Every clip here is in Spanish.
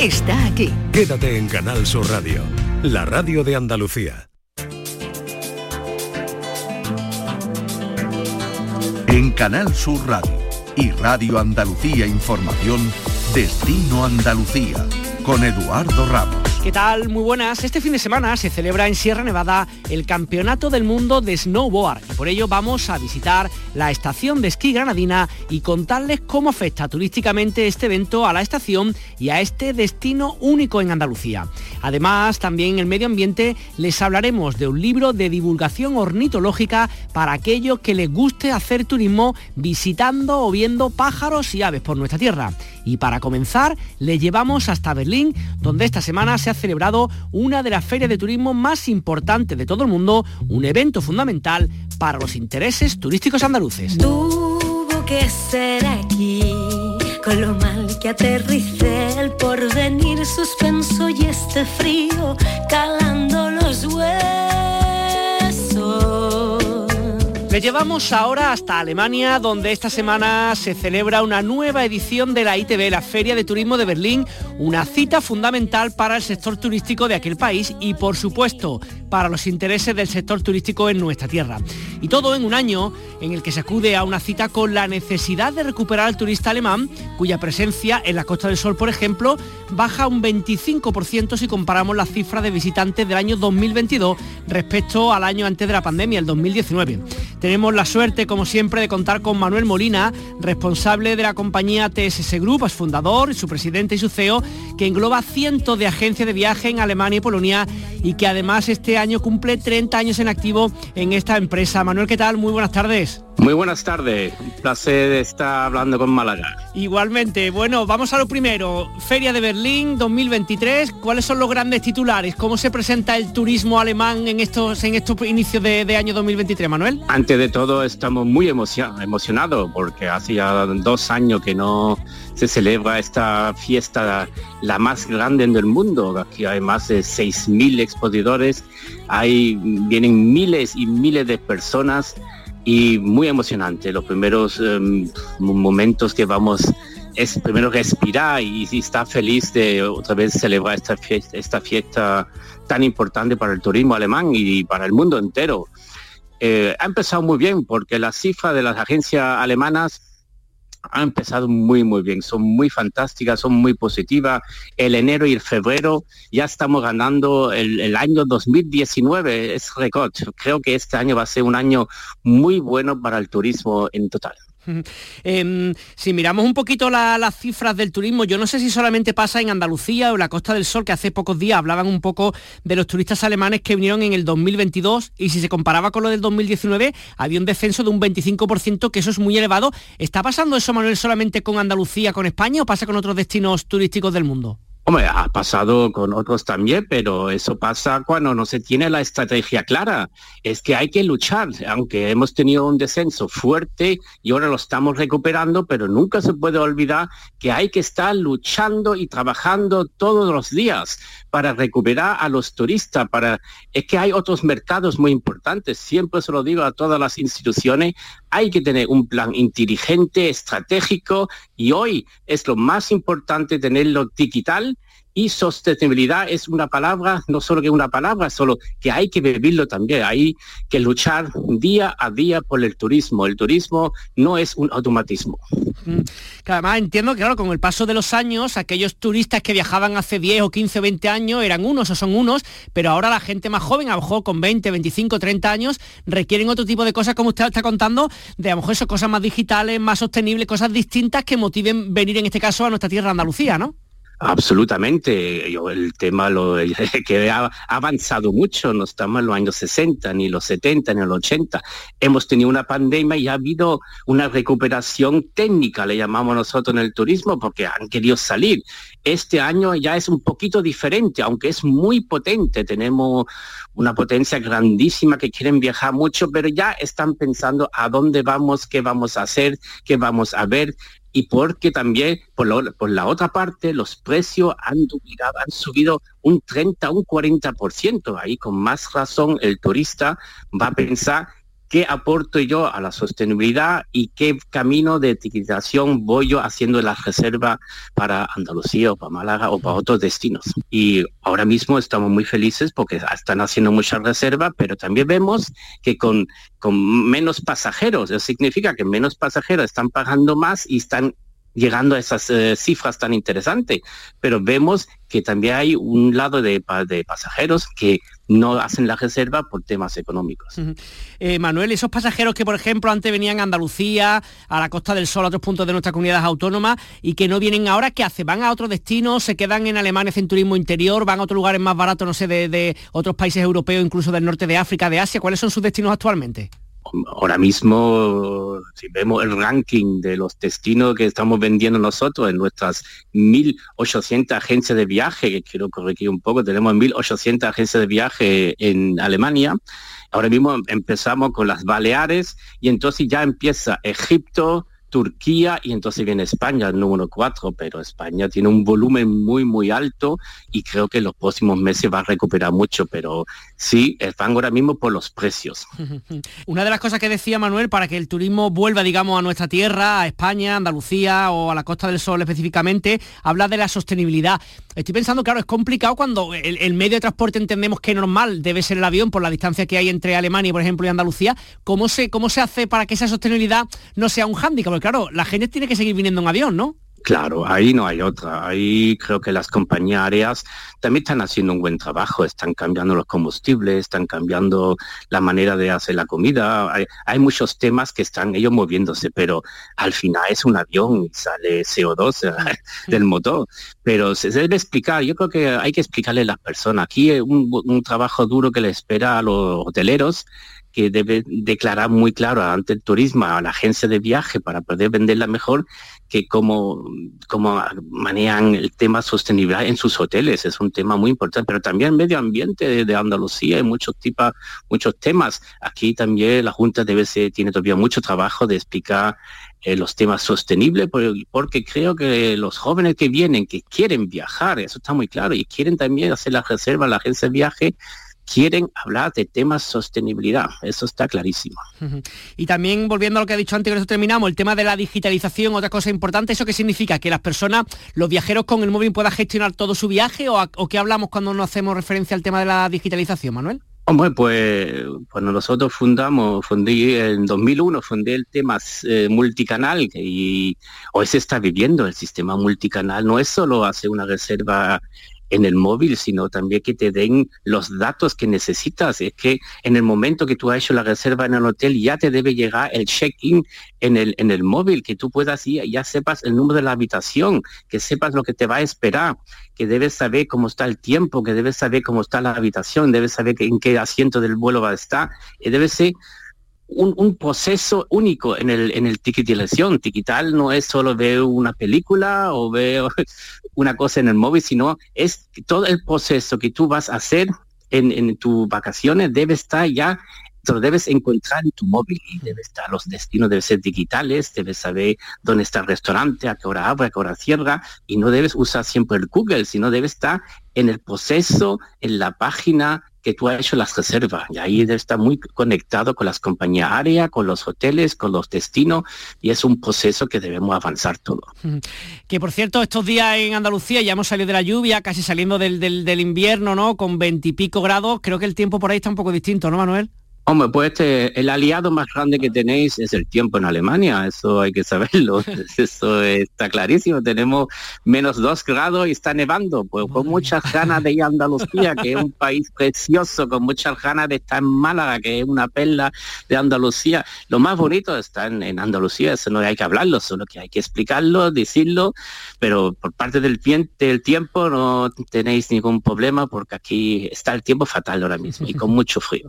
está aquí. Quédate en Canal Sur Radio, la radio de Andalucía. En Canal Sur Radio y Radio Andalucía Información, Destino Andalucía, con Eduardo Ramos. ¿Qué tal? Muy buenas. Este fin de semana se celebra en Sierra Nevada el Campeonato del Mundo de Snowboard. por ello vamos a visitar la estación de esquí granadina y contarles cómo afecta turísticamente este evento a la estación y a este destino único en Andalucía. Además, también en el medio ambiente les hablaremos de un libro de divulgación ornitológica para aquellos que les guste hacer turismo visitando o viendo pájaros y aves por nuestra tierra. Y para comenzar, les llevamos hasta Berlín, donde esta semana se ha celebrado una de las ferias de turismo más importantes de todo el mundo, un evento fundamental para los intereses turísticos andaluces. Tuvo que ser aquí, con lo mal que aterricé, el porvenir suspenso y este frío calando los huesos. Le llevamos ahora hasta Alemania, donde esta semana se celebra una nueva edición de la ITB, la Feria de Turismo de Berlín, una cita fundamental para el sector turístico de aquel país y, por supuesto, para los intereses del sector turístico en nuestra tierra. Y todo en un año en el que se acude a una cita con la necesidad de recuperar al turista alemán, cuya presencia en la Costa del Sol, por ejemplo, baja un 25% si comparamos las cifras de visitantes del año 2022 respecto al año antes de la pandemia, el 2019. Tenemos la suerte, como siempre, de contar con Manuel Molina, responsable de la compañía TSS Group, es fundador, su presidente y su CEO, que engloba cientos de agencias de viaje en Alemania y Polonia y que además este año cumple 30 años en activo en esta empresa. Manuel, ¿qué tal? Muy buenas tardes. Muy buenas tardes, un placer estar hablando con Málaga. Igualmente, bueno, vamos a lo primero. Feria de Berlín 2023, ¿cuáles son los grandes titulares? ¿Cómo se presenta el turismo alemán en estos, en estos inicios de, año 2023, Manuel? Antes de todo, estamos muy emocionados porque hace ya dos años que no se celebra esta fiesta, la más grande del mundo. Aquí hay más de 6.000 expositores, hay, vienen miles y miles de personas y muy emocionante. Los primeros em, momentos que vamos es primero respirar y, y estar feliz de otra vez celebrar esta fiesta, esta fiesta tan importante para el turismo alemán y para el mundo entero. Eh, ha empezado muy bien porque la cifra de las agencias alemanas ha empezado muy, muy bien. Son muy fantásticas, son muy positivas. El enero y el febrero ya estamos ganando el, año 2019, es récord. Creo que este año va a ser un año muy bueno para el turismo en total. Em, si miramos un poquito las cifras del turismo, yo no sé si solamente pasa en Andalucía o en la Costa del Sol, que hace pocos días hablaban un poco de los turistas alemanes que vinieron en el 2022 y si se comparaba con lo del 2019 había un descenso de un 25%, que eso es muy elevado. ¿Está pasando eso, Manuel, solamente con Andalucía, con España o pasa con otros destinos turísticos del mundo? Hombre, ha pasado con otros también, pero eso pasa cuando no se tiene la estrategia clara. Es que hay que luchar, aunque hemos tenido un descenso fuerte y ahora lo estamos recuperando, pero nunca se puede olvidar que hay que estar luchando y trabajando todos los días para recuperar a los turistas, para es que hay otros mercados muy importantes, siempre se lo digo a todas las instituciones, hay que tener un plan inteligente, estratégico y hoy es lo más importante tenerlo digital y sostenibilidad es una palabra, no solo que una palabra, solo que hay que vivirlo también, hay que luchar día a día por el turismo. El turismo no es un automatismo. Mm, además entiendo que claro, con el paso de los años, aquellos turistas que viajaban hace 10 o 15 o 20 años eran unos o son unos, pero ahora la gente más joven, a lo mejor con 20, 25, 30 años, requieren otro tipo de cosas, como usted está contando, de a lo mejor eso, cosas más digitales, más sostenibles, cosas distintas que motiven venir en este caso a nuestra tierra Andalucía, ¿no? Absolutamente. Yo, el tema lo que ha avanzado mucho, no estamos en los años 60, ni los 70, ni los 80. Hemos tenido una pandemia y ha habido una recuperación técnica, le llamamos nosotros en el turismo, porque han querido salir. Este año ya es un poquito diferente, aunque es muy potente. Tenemos una potencia grandísima que quieren viajar mucho, pero ya están pensando a dónde vamos, qué vamos a hacer, qué vamos a ver y porque también por, la otra parte los precios han, han subido un 30, un 40%. Ahí con más razón el turista va a pensar qué aporto yo a la sostenibilidad y qué camino de etiquetación voy yo haciendo la reserva para Andalucía o para Málaga o para otros destinos. Y ahora mismo estamos muy felices porque están haciendo mucha reserva, pero también vemos que con, con menos pasajeros, eso significa que menos pasajeros están pagando más y están llegando a esas eh, cifras tan interesantes, pero vemos que también hay un lado de, pasajeros que no hacen la reserva por temas económicos. Eh, Manuel, esos pasajeros que, por ejemplo, antes venían a Andalucía, a la Costa del Sol, a otros puntos de nuestra comunidad autónoma, y que no vienen ahora, ¿qué hacen? ¿Van a otro destino? ¿Se quedan en Alemania en turismo interior? ¿Van a otros lugares más baratos, no sé, de otros países europeos, incluso del norte de África, de Asia? ¿Cuáles son sus destinos actualmente? Ahora mismo, si vemos el ranking de los destinos que estamos vendiendo nosotros en nuestras 1.800 agencias de viaje, que quiero corregir un poco, tenemos 1.800 agencias de viaje en Alemania, ahora mismo empezamos con las Baleares y entonces ya empieza Egipto, Turquía y entonces viene España, el número 4, pero España tiene un volumen muy, muy alto y creo que en los próximos meses va a recuperar mucho, pero sí, están ahora mismo por los precios. Una de las cosas que decía Manuel, para que el turismo vuelva, digamos, a nuestra tierra, a España, Andalucía o a la Costa del Sol específicamente, habla de la sostenibilidad. Estoy pensando, claro, es complicado cuando el, medio de transporte entendemos que normal debe ser el avión por la distancia que hay entre Alemania, por ejemplo, y Andalucía. ¿Cómo se, cómo se hace para que esa sostenibilidad no sea un hándicap? Claro, la gente tiene que seguir viniendo en avión, ¿no? Claro, ahí no hay otra. Ahí creo que las compañías aéreas también están haciendo un buen trabajo, están cambiando los combustibles, están cambiando la manera de hacer la comida. Hay, muchos temas que están ellos moviéndose, pero al final es un avión y sale CO2 del motor. Pero se debe explicar, yo creo que hay que explicarle a las personas. Aquí hay un, un trabajo duro que le espera a los hoteleros que debe declarar muy claro ante el turismo, a la agencia de viaje para poder venderla mejor, que como, como manejan el tema sostenibilidad en sus hoteles, es un tema muy importante, pero también medio ambiente de, Andalucía, hay muchos, tipos, muchos temas. Aquí también la Junta debe ser, tiene todavía mucho trabajo de explicar eh, los temas sostenibles, porque, creo que los jóvenes que vienen, que quieren viajar, eso está muy claro, y quieren también hacer la reserva en la agencia de viaje, quieren hablar de temas sostenibilidad. Eso está clarísimo. Y también, volviendo a lo que ha dicho antes, que eso terminamos, el tema de la digitalización, otra cosa importante, ¿eso qué significa? ¿Que las personas, los viajeros con el móvil puedan gestionar todo su viaje o, qué hablamos cuando no hacemos referencia al tema de la digitalización, Manuel? Hombre, pues cuando nosotros fundamos, fundí en 2001, fundé el tema eh, multicanal y hoy se está viviendo el sistema multicanal. No es solo hacer una reserva en el móvil, sino también que te den los datos que necesitas. Es que en el momento que tú has hecho la reserva en el hotel ya te debe llegar el check-in en el, en el móvil, que tú puedas ir, ya sepas el número de la habitación, que sepas lo que te va a esperar, que debes saber cómo está el tiempo, que debes saber cómo está la habitación, debes saber en qué asiento del vuelo va a estar. Y debe ser un, proceso único en el, en el ticketing. Digital no es solo ver una película o ver una cosa en el móvil, sino es todo el proceso que tú vas a hacer en, en tus vacaciones debe estar ya lo debes encontrar en tu móvil y debe estar, los destinos deben ser digitales, debes saber dónde está el restaurante, a qué hora abre, a qué hora cierra, y no debes usar siempre el Google, sino debe estar en el proceso, en la página que tú has hecho las reservas. Y ahí está muy conectado con las compañías área, con los hoteles, con los destinos, y es un proceso que debemos avanzar todo. Que por cierto, estos días en Andalucía ya hemos salido de la lluvia, casi saliendo del, del, del invierno, ¿no? Con veintipico grados. Creo que el tiempo por ahí está un poco distinto, ¿no, Manuel? Hombre, pues este, el aliado más grande que tenéis es el tiempo en Alemania, eso hay que saberlo, eso está clarísimo, tenemos menos dos grados y está nevando, pues con muchas ganas de ir a Andalucía, que es un país precioso, con muchas ganas de estar en Málaga, que es una perla de Andalucía. Lo más bonito está en, Andalucía, eso no hay que hablarlo, solo que hay que explicarlo, decirlo, pero por parte del, del tiempo no tenéis ningún problema porque aquí está el tiempo fatal ahora mismo y con mucho frío.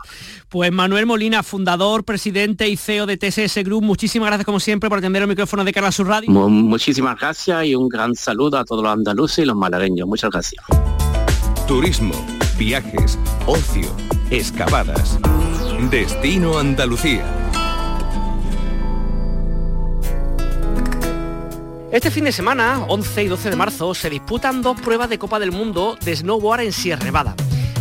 Pues Manuel Molina, fundador, presidente y CEO de TSS Group, muchísimas gracias como siempre por atender el micrófono de Canal Sur Radio. muchísimas gracias y un gran saludo a todos los andaluces y los malagueños. Muchas gracias. Turismo, viajes, ocio, excavadas. Destino Andalucía. Este fin de semana, 11 y 12 de marzo, se disputan dos pruebas de Copa del Mundo de snowboard en Sierra Nevada.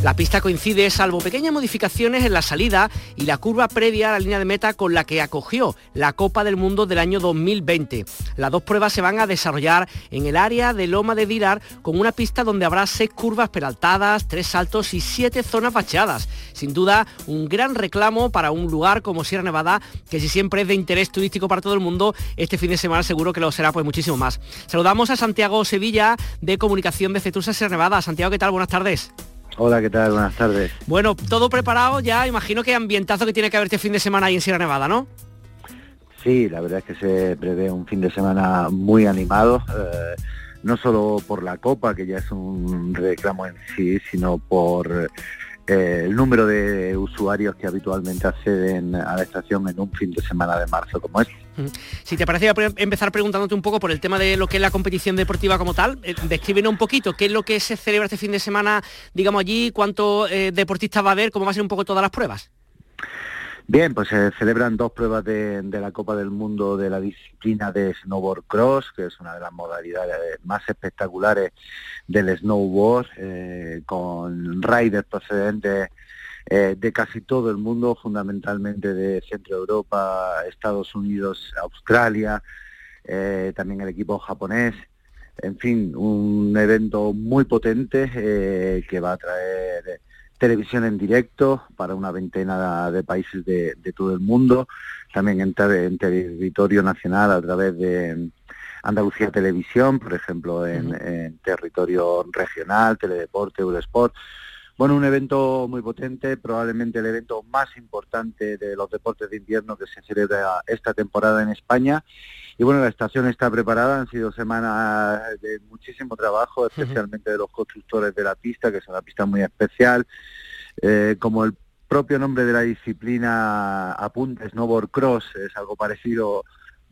La pista coincide, salvo pequeñas modificaciones en la salida y la curva previa a la línea de meta con la que acogió la Copa del Mundo del año 2020. Las dos pruebas se van a desarrollar en el área de Loma de Dirar con una pista donde habrá seis curvas peraltadas, tres saltos y siete zonas bacheadas. Sin duda, un gran reclamo para un lugar como Sierra Nevada, que si siempre es de interés turístico para todo el mundo, este fin de semana seguro que lo será pues muchísimo más. Saludamos a Santiago Sevilla de Comunicación de Cetusa Sierra Nevada. Santiago, ¿qué tal? Buenas tardes. Hola, ¿qué tal? Buenas tardes. Bueno, todo preparado ya, imagino que ambientazo que tiene que haber este fin de semana ahí en Sierra Nevada, ¿no? Sí, la verdad es que se prevé un fin de semana muy animado, eh, no solo por la Copa, que ya es un reclamo en sí, sino por eh, el número de usuarios que habitualmente acceden a la estación en un fin de semana de marzo como este. Si te parece, empezar preguntándote un poco por el tema de lo que es la competición deportiva como tal. Eh, descríbenos un poquito qué es lo que se celebra este fin de semana, digamos allí, cuántos eh, deportistas va a haber, cómo va a ser un poco todas las pruebas. Bien, pues se celebran dos pruebas de, la Copa del Mundo de la disciplina de snowboard cross, que es una de las modalidades más espectaculares del snowboard, eh, con riders procedentes eh, de casi todo el mundo, fundamentalmente de Centro Europa, Estados Unidos, Australia, eh, también el equipo japonés. En fin, un evento muy potente que va a traer televisión en directo para una veintena de países de, todo el mundo, también en, territorio nacional a través de Andalucía Televisión, por ejemplo, en, territorio regional, Teledeporte, Eurosport. Bueno, un evento muy potente, probablemente el evento más importante de los deportes de invierno que se celebra esta temporada en España. Y bueno, la estación está preparada, han sido semanas de muchísimo trabajo, especialmente de los constructores de la pista, que es una pista muy especial. Eh, como el propio nombre de la disciplina apunta, snowboard cross, es algo parecido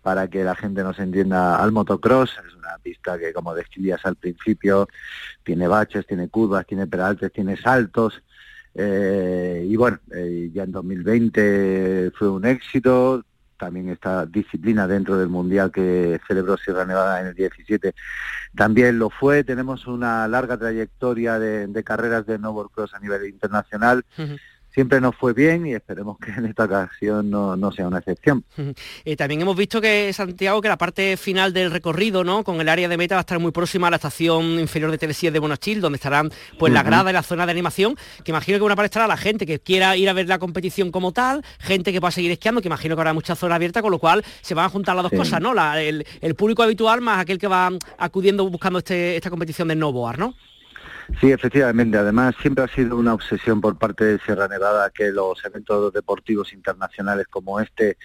para que la gente nos entienda al motocross. Es una pista que, como describías al principio, tiene baches, tiene curvas, tiene peraltes, tiene saltos. Eh, y bueno, eh, ya en 2020 fue un éxito. También esta disciplina dentro del Mundial que celebró Sierra Nevada en el 17 también lo fue. Tenemos una larga trayectoria de, carreras de snowboard a nivel internacional siempre nos fue bien y esperemos que en esta ocasión no, sea una excepción. Eh, también hemos visto que Santiago, que la parte final del recorrido, ¿no? Con el área de meta va a estar muy próxima a la estación inferior de Telesías de Bonachil, donde estarán pues la grada y la zona de animación, que imagino que una parte estará la gente que quiera ir a ver la competición como tal, gente que va a seguir esquiando, que imagino que habrá mucha zona abierta, con lo cual se van a juntar las dos cosas, ¿no? el, público habitual más aquel que va acudiendo buscando este, esta competición de snowboard, ¿no? Sí, efectivamente. Además, siempre ha sido una obsesión por parte de Sierra Nevada que los eventos deportivos internacionales como este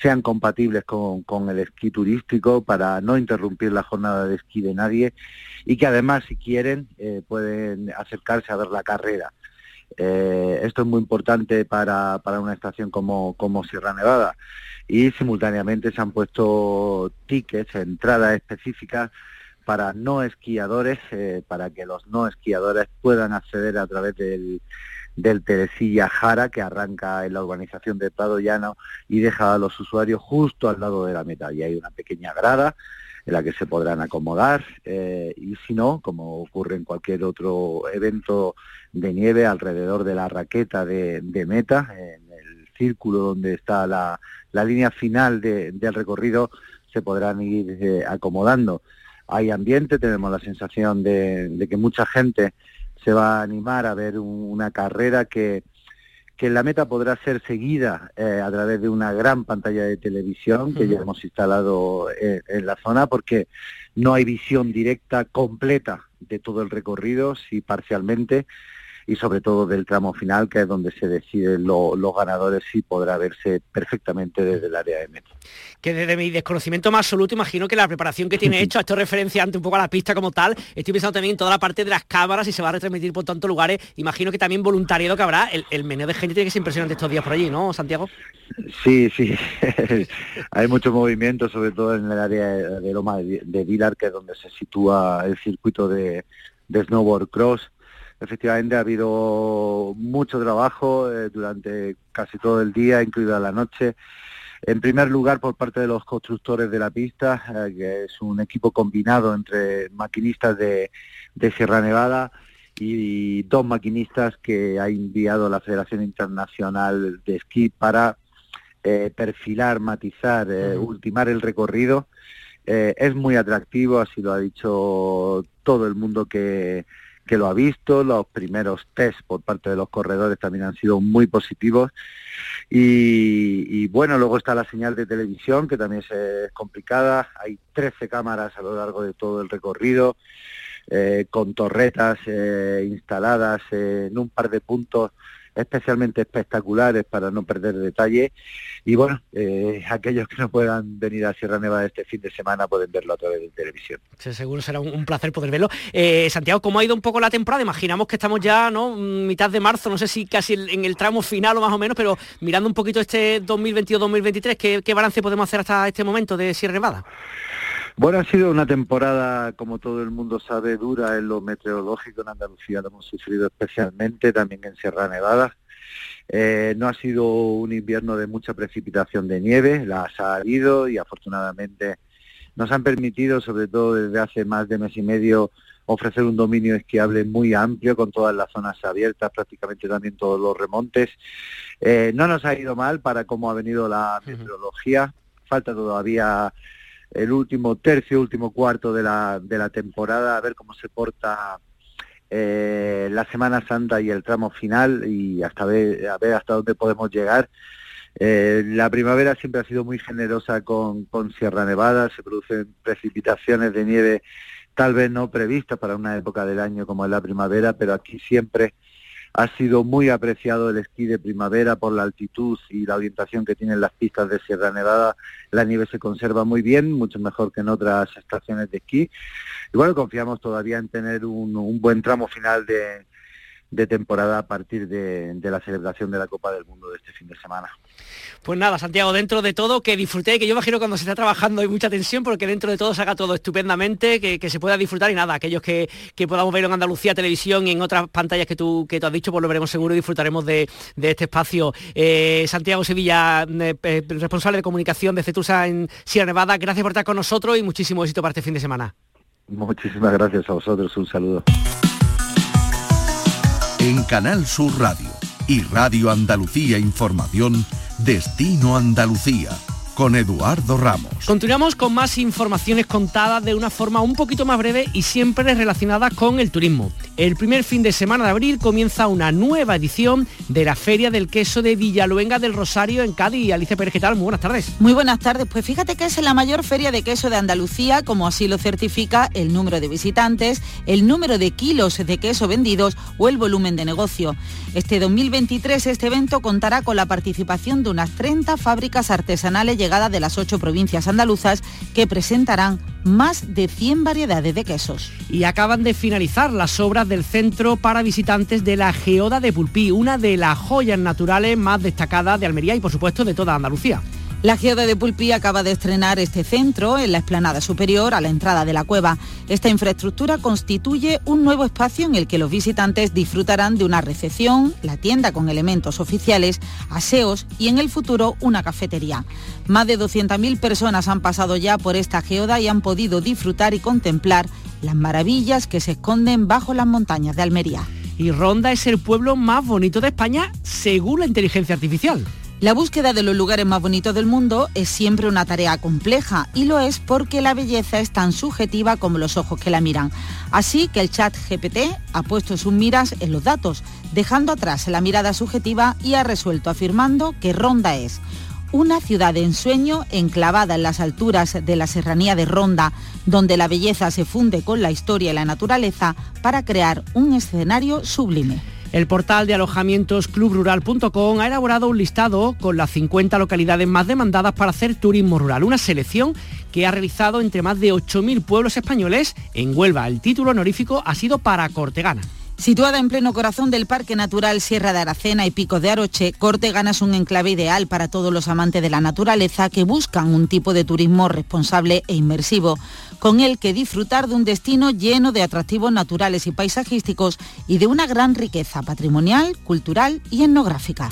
sean compatibles con, el esquí turístico para no interrumpir la jornada de esquí de nadie y que además, si quieren, eh, pueden acercarse a ver la carrera. Eh, esto es muy importante para, una estación como, como Sierra Nevada y simultáneamente se han puesto tickets, entradas específicas para no esquiadores, eh, para que los no esquiadores puedan acceder a través del, del Teresilla Jara, que arranca en la urbanización de Prado Llano y deja a los usuarios justo al lado de la meta. Y hay una pequeña grada en la que se podrán acomodar eh, y si no, como ocurre en cualquier otro evento de nieve alrededor de la raqueta de, meta, en el círculo donde está la, línea final del recorrido, se podrán ir eh, acomodando hay ambiente, tenemos la sensación de, que mucha gente se va a animar a ver una carrera que, que la meta podrá ser seguida eh, a través de una gran pantalla de televisión que ya hemos instalado en, en, la zona porque no hay visión directa completa de todo el recorrido, sí parcialmente, y sobre todo del tramo final, que es donde se deciden los ganadores y podrá verse perfectamente desde el área de metro. Que desde mi desconocimiento más absoluto, imagino que la preparación que tiene hecho, esto referencia ante un poco a la pista como tal, estoy pensando también en toda la parte de las cámaras y se va a retransmitir por tantos lugares, imagino que también voluntariado que habrá, el, el meneo de gente tiene que ser impresionante estos días por allí, ¿no, Santiago? Sí, sí, hay mucho movimiento, sobre todo en el área de Loma de Vilar, que es donde se sitúa el circuito de, de snowboard cross efectivamente ha habido mucho trabajo eh, durante casi todo el día, incluida la noche. En primer lugar, por parte de los constructores de la pista, eh, que es un equipo combinado entre maquinistas de, Sierra Nevada y dos maquinistas que ha enviado la Federación Internacional de Esquí para eh, perfilar, matizar, eh, ultimar el recorrido. Eh, es muy atractivo, así lo ha dicho todo el mundo que, que lo ha visto. Los primeros test por parte de los corredores también han sido muy positivos. Y, bueno, luego está la señal de televisión, que también es, complicada. Hay 13 cámaras a lo largo de todo el recorrido. Eh, con torretas eh, instaladas en un par de puntos especialmente espectaculares para no perder detalle. Y bueno, eh, aquellos que no puedan venir a Sierra Nevada este fin de semana pueden verlo a través de televisión. seguro será un, placer poder verlo. Santiago, ¿cómo ha ido un poco la temporada? Imaginamos que estamos ya, ¿no? Mitad de marzo, no sé si casi en el tramo final o más o menos, pero mirando un poquito este 2022-2023, ¿qué, ¿qué balance podemos hacer hasta este momento de Sierra Nevada? Bueno, ha sido una temporada, como todo el mundo sabe, dura en lo meteorológico. En Andalucía lo hemos sufrido especialmente, también en Sierra Nevada. Eh, no ha sido un invierno de mucha precipitación de nieve, las ha habido y afortunadamente nos han permitido, sobre todo desde hace más de mes y medio, ofrecer un dominio esquiable muy amplio con todas las zonas abiertas, prácticamente también todos los remontes. Eh, no nos ha ido mal para cómo ha venido la meteorología. Falta todavía el último tercio, último cuarto de la, de la temporada, a ver cómo se porta eh, la Semana Santa y el tramo final y hasta ver, a ver hasta dónde podemos llegar. Eh, la primavera siempre ha sido muy generosa con, con Sierra Nevada, se producen precipitaciones de nieve tal vez no previstas para una época del año como es la primavera, pero aquí siempre ha sido muy apreciado el esquí de primavera por la altitud y la orientación que tienen las pistas de Sierra Nevada. La nieve se conserva muy bien, mucho mejor que en otras estaciones de esquí. Y bueno, confiamos todavía en tener un, buen tramo final de, temporada a partir de, de la celebración de la Copa del Mundo de este fin de semana. Pues nada, Santiago, dentro de todo, que disfruté, que yo imagino cuando se está trabajando hay mucha tensión, porque dentro de todo se haga todo estupendamente, que, se pueda disfrutar y nada, aquellos que, podamos verlo en Andalucía Televisión y en otras pantallas que tú, que tú has dicho, pues lo veremos seguro y disfrutaremos de, este espacio. Eh, Santiago Sevilla, eh, eh, responsable de comunicación de Cetusa en Sierra Nevada, gracias por estar con nosotros y muchísimo éxito para este fin de semana. Muchísimas gracias a vosotros, un saludo. En Canal Sur Radio y Radio Andalucía Información, Destino Andalucía con Eduardo Ramos. Continuamos con más informaciones contadas de una forma un poquito más breve y siempre relacionadas con el turismo. El primer fin de semana de abril comienza una nueva edición de la Feria del Queso de Villaluenga del Rosario en Cádiz. Alicia Pérez, ¿qué tal? Muy buenas tardes. Muy buenas tardes. Pues fíjate que es la mayor feria de queso de Andalucía, como así lo certifica el número de visitantes, el número de kilos de queso vendidos o el volumen de negocio. Este 2023 este evento contará con la participación de unas 30 fábricas artesanales de las ocho provincias andaluzas que presentarán más de 100 variedades de quesos. Y acaban de finalizar las obras del centro para visitantes de la Geoda de Pulpí, una de las joyas naturales más destacadas de Almería y por supuesto de toda Andalucía. La Geoda de Pulpí acaba de estrenar este centro en la explanada superior a la entrada de la cueva. Esta infraestructura constituye un nuevo espacio en el que los visitantes disfrutarán de una recepción, la tienda con elementos oficiales, aseos y en el futuro una cafetería. Más de 200.000 personas han pasado ya por esta geoda y han podido disfrutar y contemplar las maravillas que se esconden bajo las montañas de Almería. Y Ronda es el pueblo más bonito de España según la inteligencia artificial. La búsqueda de los lugares más bonitos del mundo es siempre una tarea compleja y lo es porque la belleza es tan subjetiva como los ojos que la miran. Así que el chat GPT ha puesto sus miras en los datos, dejando atrás la mirada subjetiva y ha resuelto afirmando que Ronda es una ciudad de ensueño enclavada en las alturas de la serranía de Ronda, donde la belleza se funde con la historia y la naturaleza para crear un escenario sublime. El portal de alojamientos clubrural.com ha elaborado un listado con las 50 localidades más demandadas para hacer turismo rural, una selección que ha realizado entre más de 8.000 pueblos españoles en Huelva. El título honorífico ha sido para Cortegana. Situada en pleno corazón del Parque Natural Sierra de Aracena y Picos de Aroche, Cortegana es un enclave ideal para todos los amantes de la naturaleza que buscan un tipo de turismo responsable e inmersivo, con el que disfrutar de un destino lleno de atractivos naturales y paisajísticos y de una gran riqueza patrimonial, cultural y etnográfica.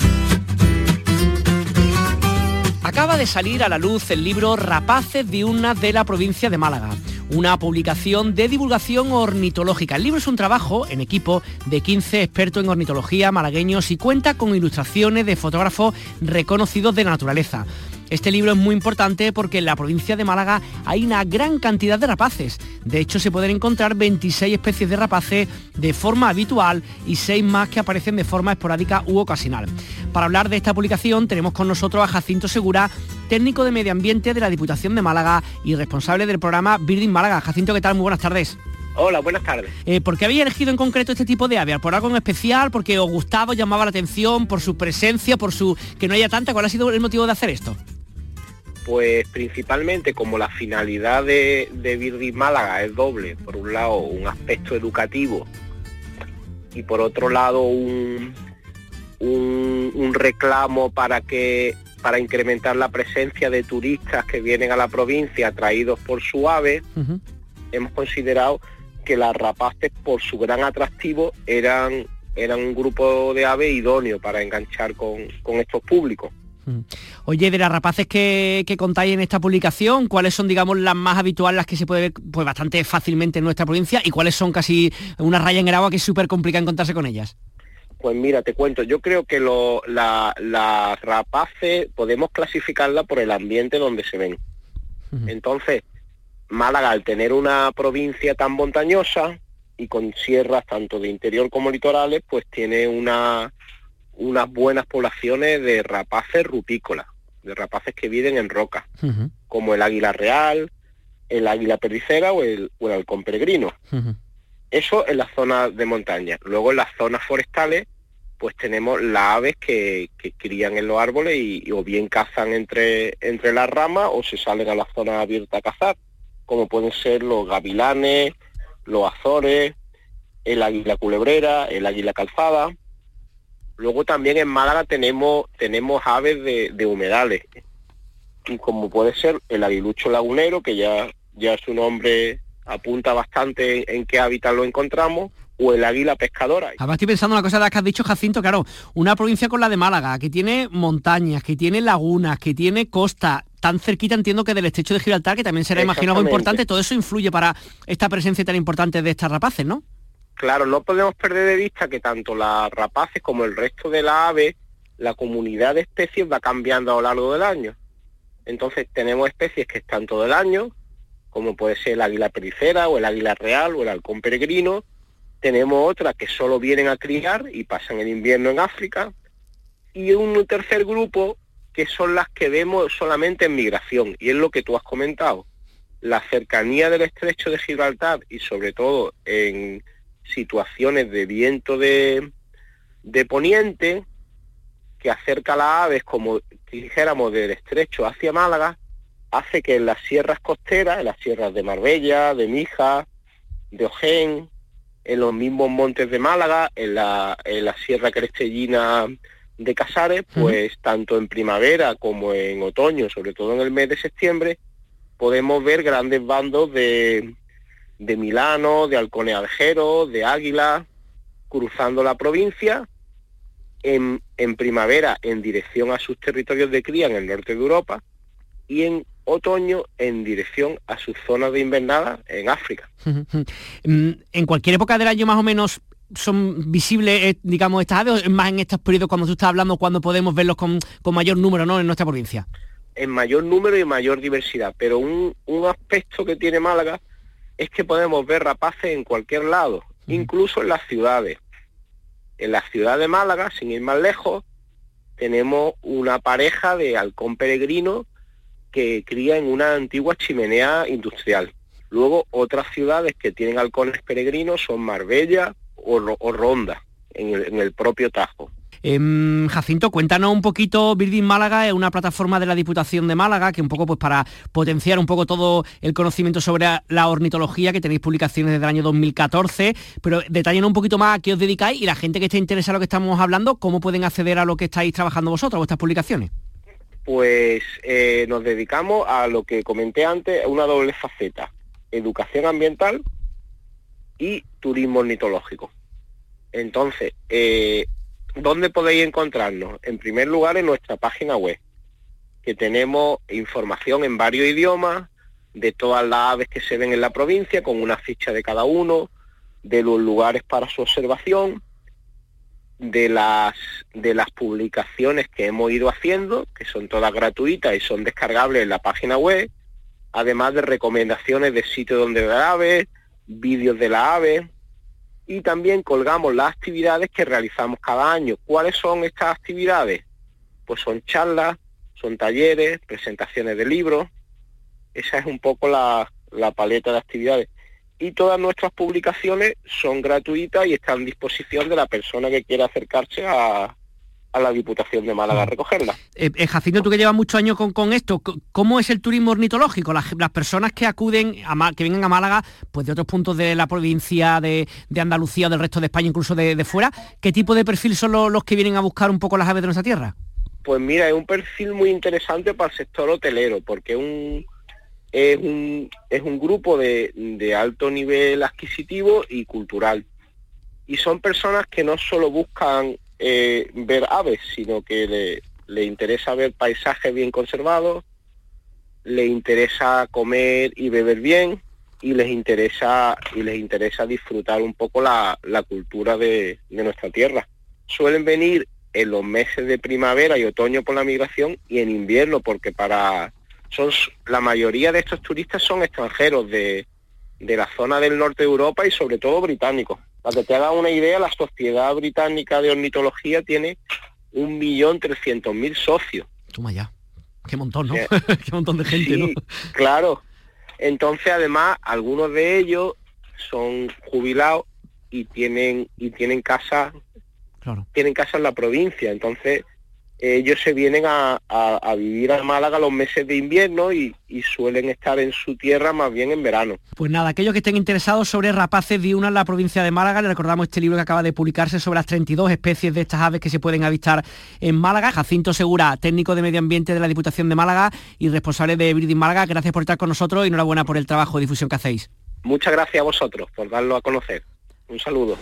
Acaba de salir a la luz el libro Rapaces de una de la provincia de Málaga una publicación de divulgación ornitológica. El libro es un trabajo en equipo de 15 expertos en ornitología malagueños y cuenta con ilustraciones de fotógrafos reconocidos de naturaleza. Este libro es muy importante porque en la provincia de Málaga hay una gran cantidad de rapaces. De hecho, se pueden encontrar 26 especies de rapaces de forma habitual y 6 más que aparecen de forma esporádica u ocasional. Para hablar de esta publicación tenemos con nosotros a Jacinto Segura, técnico de medio ambiente de la Diputación de Málaga y responsable del programa Birding Málaga. Jacinto, ¿qué tal? Muy buenas tardes. Hola, buenas tardes. Eh, ¿Por qué habéis elegido en concreto este tipo de aves? ¿Por algo en especial? ¿Porque os gustaba, llamaba la atención? ¿Por su presencia? ¿Por su que no haya tanta? ¿Cuál ha sido el motivo de hacer esto? Pues principalmente como la finalidad de, de Málaga es doble, por un lado un aspecto educativo y por otro lado un, un, reclamo para que para incrementar la presencia de turistas que vienen a la provincia atraídos por su ave, hemos considerado que las rapaces por su gran atractivo eran, eran un grupo de aves idóneo para enganchar con estos públicos. Oye, de las rapaces que, contáis en esta publicación, ¿cuáles son, digamos, las más habituales, las que se puede ver pues, bastante fácilmente en nuestra provincia y cuáles son casi una raya en el agua que es súper complicada encontrarse con ellas? Pues mira, te cuento, yo creo que las rapaces podemos clasificarla por el ambiente donde se ven. Entonces, Málaga, al tener una provincia tan montañosa y con sierras tanto de interior como litorales, pues tiene una, unas buenas poblaciones de rapaces rupícolas, de rapaces que viven en roca, como el águila real, el águila pericera o el, halcón peregrino. Eso en las zonas de montaña. Luego en las zonas forestales, pues tenemos las aves que, crían en los árboles y, o bien cazan entre, entre las ramas o se salen a la zona abierta a cazar, como pueden ser los gavilanes, los azores, el águila culebrera, el águila calzada. Luego también en Málaga tenemos, tenemos aves de, humedales, y como puede ser el aguilucho lagunero, que ya, ya su nombre apunta bastante en, qué hábitat lo encontramos, o el águila pescadora. Además estoy pensando en una cosa de las que has dicho, Jacinto, claro, una provincia con la de Málaga, que tiene montañas, que tiene lagunas, que tiene costa, tan cerquita entiendo que del estrecho de Gibraltar, que también será imagino algo importante, todo eso influye para esta presencia tan importante de estas rapaces, ¿no? Claro, no podemos perder de vista que tanto las rapaces como el resto de la ave, la comunidad de especies va cambiando a lo largo del año. Entonces tenemos especies que están todo el año, como puede ser el águila pericera o el águila real o el halcón peregrino. Tenemos otras que solo vienen a criar y pasan el invierno en África. Y un tercer grupo que son las que vemos solamente en migración, y es lo que tú has comentado. La cercanía del estrecho de Gibraltar y sobre todo en situaciones de viento de, de poniente que acerca a las aves, como dijéramos, del estrecho hacia Málaga, hace que en las sierras costeras, en las sierras de Marbella, de Mija, de Ojén, en los mismos montes de Málaga, en la, en la sierra crestellina de Casares, pues tanto en primavera como en otoño, sobre todo en el mes de septiembre, podemos ver grandes bandos de, de Milano, de halcones aljeros, de águila, cruzando la provincia, en, en, primavera en dirección a sus territorios de cría en el norte de Europa y en otoño en dirección a sus zonas de invernada en África. Mm, en cualquier época del año más o menos son visibles, eh, digamos, estas aves, más en estos periodos cuando tú estás hablando, cuando podemos verlos con, mayor número ¿no? en nuestra provincia? En mayor número y mayor diversidad, pero un, un aspecto que tiene Málaga es que podemos ver rapaces en cualquier lado, incluso en las ciudades. En la ciudad de Málaga, sin ir más lejos, tenemos una pareja de halcón peregrino que cría en una antigua chimenea industrial. Luego otras ciudades que tienen halcones peregrinos son Marbella o, Ronda, en el propio Tajo. Em, Jacinto, cuéntanos un poquito, Birding Málaga es una plataforma de la Diputación de Málaga que un poco pues para potenciar un poco todo el conocimiento sobre la ornitología, que tenéis publicaciones desde el año 2014, pero detallen un poquito más a qué os dedicáis y la gente que esté interesada en lo que estamos hablando, cómo pueden acceder a lo que estáis trabajando vosotros, vuestras publicaciones. Pues eh, nos dedicamos a lo que comenté antes, una doble faceta, educación ambiental y turismo ornitológico. Entonces, eh, ¿Dónde podéis encontrarnos? En primer lugar, en nuestra página web, que tenemos información en varios idiomas de todas las aves que se ven en la provincia, con una ficha de cada uno, de los lugares para su observación, de las, de las publicaciones que hemos ido haciendo, que son todas gratuitas y son descargables en la página web, además de recomendaciones de sitios donde ver aves, vídeos de la ave, y también colgamos las actividades que realizamos cada año. ¿Cuáles son estas actividades? Pues son charlas, son talleres, presentaciones de libros, esa es un poco la, paleta de actividades. Y todas nuestras publicaciones son gratuitas y están a disposición de la persona que quiera acercarse a, la Diputación de Málaga a mm. recogerla. Eh, eh, Jacinto, tú que llevas muchos años con, esto, ¿cómo es el turismo ornitológico? Las, personas que acuden, a, que vengan a Málaga, pues de otros puntos de la provincia, de, Andalucía o del resto de España, incluso de, fuera, ¿qué tipo de perfil son los, que vienen a buscar un poco las aves de nuestra tierra? Pues mira, es un perfil muy interesante para el sector hotelero, porque un es un, es un grupo de, de alto nivel adquisitivo y cultural. Y son personas que no solo buscan eh, ver aves, sino que le, le, interesa ver paisajes bien conservados, le interesa comer y beber bien y les interesa y les interesa disfrutar un poco la, la cultura de, de, nuestra tierra. Suelen venir en los meses de primavera y otoño por la migración y en invierno porque para son la mayoría de estos turistas son extranjeros de, la zona del norte de Europa y sobre todo británicos. Para que te haga una idea, la Sociedad Británica de Ornitología tiene un millón trescientos mil socios. Toma ya. Qué montón, ¿no? Qué montón de gente, ¿no? Claro. Entonces, además, algunos de ellos son jubilados y tienen y tienen casa claro. tienen casa en la provincia. Entonces, ellos se vienen a, vivir a Málaga los meses de invierno y, suelen estar en su tierra más bien en verano. Pues nada, aquellos que estén interesados sobre rapaces una en la provincia de Málaga, le recordamos este libro que acaba de publicarse sobre las 32 especies de estas aves que se pueden avistar en Málaga. Jacinto Segura, técnico de medio ambiente de la Diputación de Málaga y responsable de Breeding Málaga, gracias por estar con nosotros y enhorabuena por el trabajo de difusión que hacéis. Muchas gracias a vosotros por darlo a conocer. Un saludo.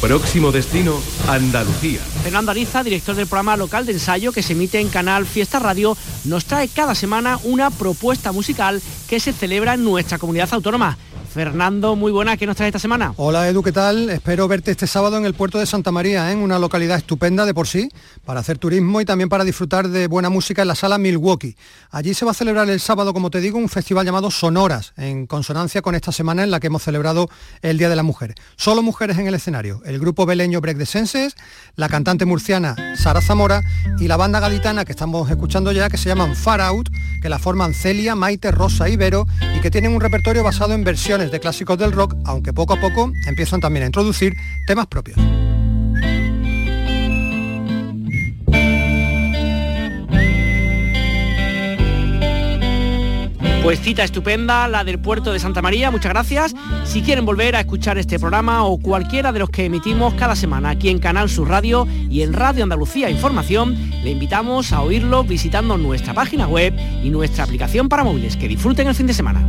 Próximo destino, Andalucía. Fernando Ariza, director del programa local de ensayo que se emite en Canal Fiesta Radio, nos trae cada semana una propuesta musical que se celebra en nuestra comunidad autónoma. Fernando, muy buena, ¿qué nos trae esta semana? Hola Edu, ¿qué tal? Espero verte este sábado en el puerto de Santa María, en ¿eh? una localidad estupenda de por sí, para hacer turismo y también para disfrutar de buena música en la sala Milwaukee. Allí se va a celebrar el sábado, como te digo, un festival llamado Sonoras, en consonancia con esta semana en la que hemos celebrado el Día de la Mujer. Solo mujeres en el escenario, el grupo beleño Break the Senses, la cantante murciana Sara Zamora y la banda gaditana que estamos escuchando ya, que se llaman Far Out, que la forman Celia, Maite, Rosa y Vero y que tienen un repertorio basado en versiones de clásicos del rock, aunque poco a poco empiezan también a introducir temas propios. Pues cita estupenda, la del puerto de Santa María, muchas gracias. Si quieren volver a escuchar este programa o cualquiera de los que emitimos cada semana aquí en Canal Sur Radio y en Radio Andalucía Información, le invitamos a oírlo visitando nuestra página web y nuestra aplicación para móviles. Que disfruten el fin de semana.